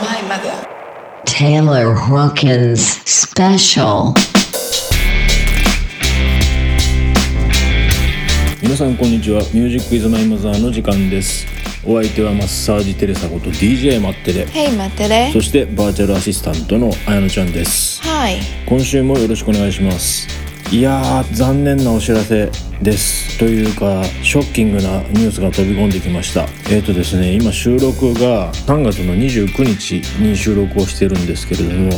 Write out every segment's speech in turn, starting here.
grandmother. Taylor Hawkins Special. 皆さんこんにちはミュージックイズマイマザーの時間ですお相手はマッサージテレサこと DJ マッテレ Hey, 待ってねそ。してバーチャルアシスタントのあやのちゃんですはい。今週もよろしくお願いしますいやー残念なお知らせです。というかショッキングなニュースが飛び込んできました。えっ、ー、とですね今収録が3月の29日に収録をしてるんですけれども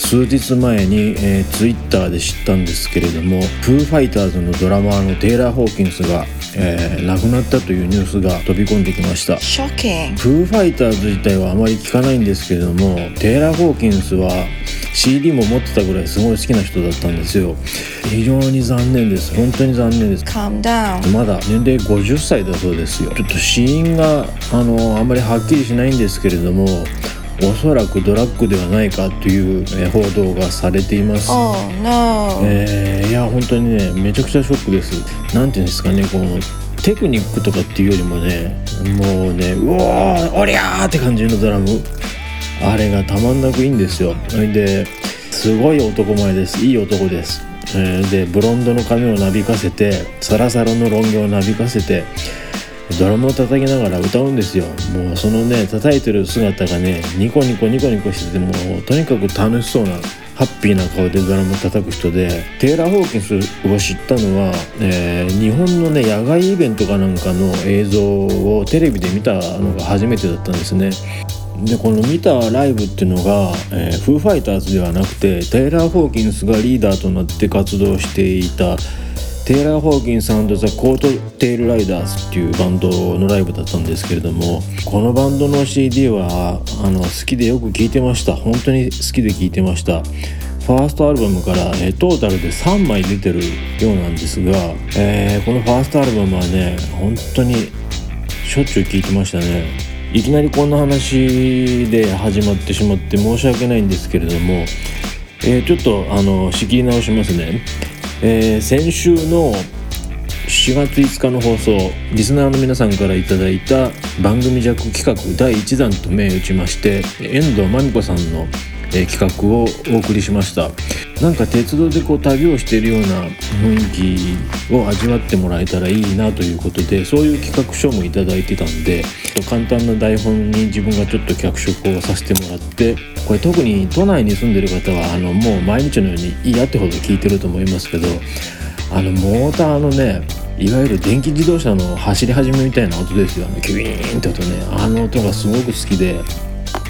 数日前に、えー、ツイッターで知ったんですけれどもフーファイターズのドラマーのテイラー・ホーキンスが、えー亡くなったというニュースが飛び込んできました。ショッキング。フーファイターズ自体はあまり聞かないんですけれどもテイラー・ホーキンスは CD も持ってたぐらいすごい好きな人だったんですよ。非常に残念です。本当に残念です.まだ年齢50歳だそうですよ。ちょっと死因があのあんまりはっきりしないんですけれどもおそらくドラッグではないかというえー報道がされています、Oh. えーいや本当にねめちゃくちゃショックです。なんていうんですかねこのテクニックとかっていうよりもねもうねうおーおりゃーって感じのドラム。あれがたまんなくいいんですよ。ですごい男前です。いい男です、えーでブロンドの髪をなびかせてサラサラのロン毛をなびかせてドラムを叩きながら歌うんですよ。もうそのね叩いてる姿がねニコニコニコニコしててもうとにかく楽しそうなハッピーな顔でドラムを叩く人でテイラー・ホーキンスを知ったのは、えー日本のね野外イベントかなんかの映像をテレビで見たのが初めてだったんですね。でこの見たライブっていうのが、えーフーファイターズではなくてテイラー・ホーキンスがリーダーとなって活動していたテイラー・ホーキンスザ・コート・テイル・ライダースっていうバンドのライブだったんですけれどもこのバンドの CD はあの好きでよく聴いてました。本当に好きで聴いてましたファーストアルバムから、えトータルで3枚出てるようなんですが、えーこのファーストアルバムはね本当にしょっちゅう聴いてましたね。いきなりこんな話で始まってしまって申し訳ないんですけれども、えーちょっとあの仕切り直しますね、えー先週の4月5日の放送リスナーの皆さんからいいた番組弱企画第1弾と銘打ちまして遠藤真美子さんの、企画をお送りしました。なんか鉄道でこう旅をしているような雰囲気を味わってもらえたらいいなということでそういう企画書もいいてたんで簡単な台本に自分がちょっと脚色をさせてもらってこれ特に都内に住んでる方はあのもう毎日のように嫌ってほど聞いてると思いますけどあのモーターのねいわゆる電気自動車の走り始めみたいな音ですよね。キュイーンって音ね。あの音がすごく好きで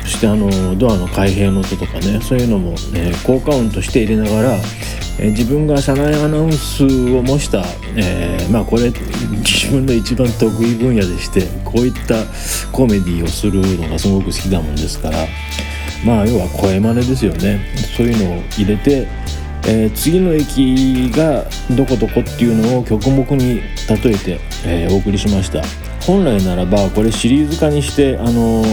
そしてあのドアの開閉の音とかねそういうのも、ね、効果音として入れながら、え自分が車内アナウンスを模した、えーまあこれ自分の一番得意分野でしてこういったコメディをするのがすごく好きだもんですからまあ要は声真似ですよね。そういうのを入れて、えー次の駅がどこどこっていうのを曲目に例えて、えーお送りしました。本来ならばこれシリーズ化にしてあの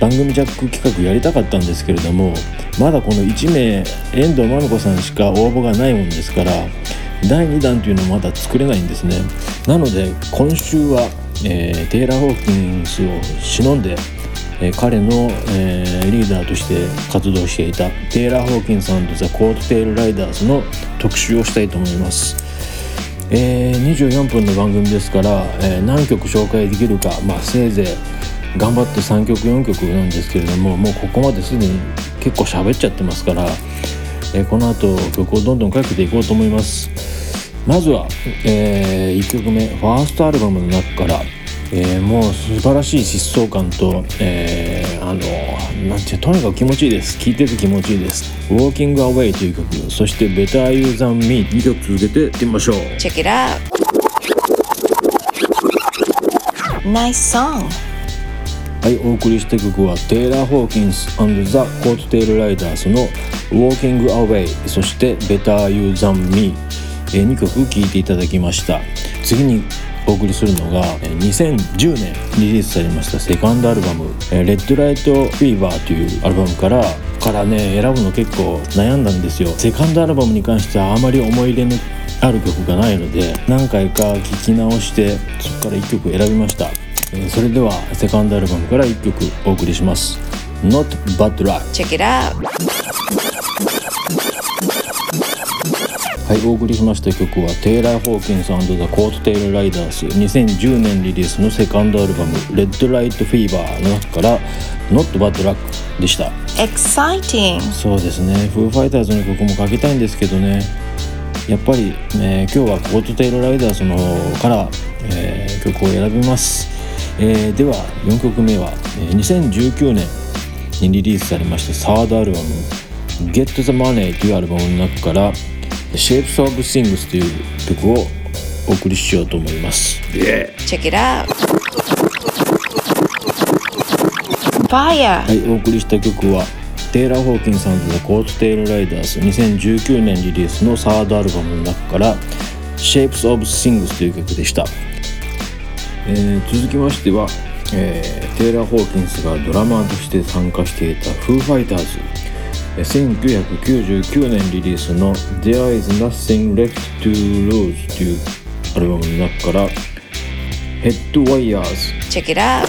番組ジャック企画やりたかったんですけれどもまだこの1名遠藤真美子さんしか応募がないもんですから第2弾というのもまだ作れないんですね。なので今週は、えーテイラー・ホーキンスを忍んでえー彼の、えーリーダーとして活動していたテイラー・ホーキンスザ・コート・テイル・ライダーズの特集をしたいと思います、えー24分の番組ですから、えー何曲紹介できるか、まあ、せいぜい頑張って3曲4曲なんですけれどももうここまですでに結構喋っちゃってますから、えーこの後曲をどんどんかけていこうと思います。まずは、え1曲目ファーストアルバムの中から、えーもう素晴らしい疾走感と、えーあのなんてとにかく気持ちいいです。聴いてて気持ちいいです「Walking Away」という曲。そして「Better You Than Me」2曲続けていってみましょう。Check it out. Nice song. はい、お送りした曲はテイラー・ホーキンスザ・コート・テイル・ライダースの「Walking Away」そして「Better You Than Me」え2曲聴いていただきました。次にお送りするのが2010年リリースされましたセカンドアルバム「えー Red Light Fever」というアルバムからからね選ぶの結構悩んだんですよ。セカンドアルバムに関してはあまり思い入れのある曲がないので何回か聴き直してそこから1曲選びました。えーそれではセカンドアルバムから1曲お送りします「Not Bad Luck Check it out. はいお送りしました曲はテイラー・ホーキンスザ・コート・テイル・ライダース2010年リリースのセカンドアルバム「レッド・ライト・フィーバー」の中から「Not Bad Luck」でした。Exciting. そうですね。フーファイターズの曲も書きたいんですけどね。やっぱり、えー今日はコート・テイル・ライダースの方から、えー曲を選びます、えーでは4曲目は、えー2019年にリリースされましたサードアルバム「Get the Money」というアルバムの中から「Shapes of Things」という曲をお送りしようと思います。Check it out. Fire. はい、お送りした曲はテイラー・ホーキンさんとザ・コート・テイル・ライダース2019年リリースのサードアルバムの中から「Shapes of Things」という曲でした、えー続きましては、えーテイラー・ホーキンスがドラマーとして参加していたフーファイターズえー1999年リリースの「There is Nothing Left to Lose」というアルバムの中から「ヘッド・ワイヤーズ」Check it out.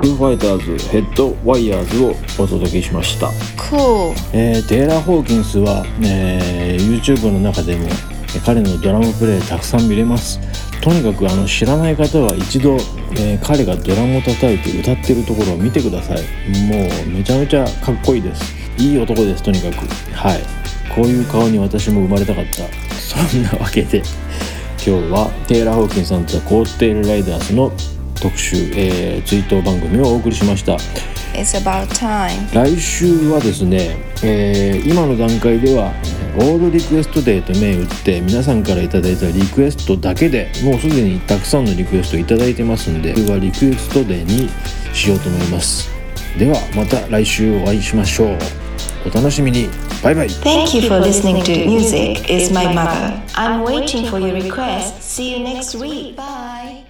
フーファイターズヘッドワイヤーズをお届けしました、Cool. えーテイラー・ホーキンスは、えー YouTube の中でもえー彼のドラムプレイたくさん見れます。とにかくあの知らない方は一度、えー彼がドラムを叩いて歌ってるところを見てください。もうめちゃめちゃかっこいいです。いい男ですとにかく。はい。こういう顔に私も生まれたかった。そんなわけで今日はテイラー・ホーキンさんとコート・テイル・ライダースの特集、えー、追悼番組をお送りしました。It's about time. 来週はですね、えー今の段階ではオールリクエストデーと銘打って皆さんからいただいたリクエストだけでもうすでにたくさんのリクエストいただいてますんでこれはリクエストデーにしようと思いますではまた来週お会いしましょうお楽しみにバイバイ Thank you for listening to Music is My Mother. I'm waiting for your request. See you next week. Bye.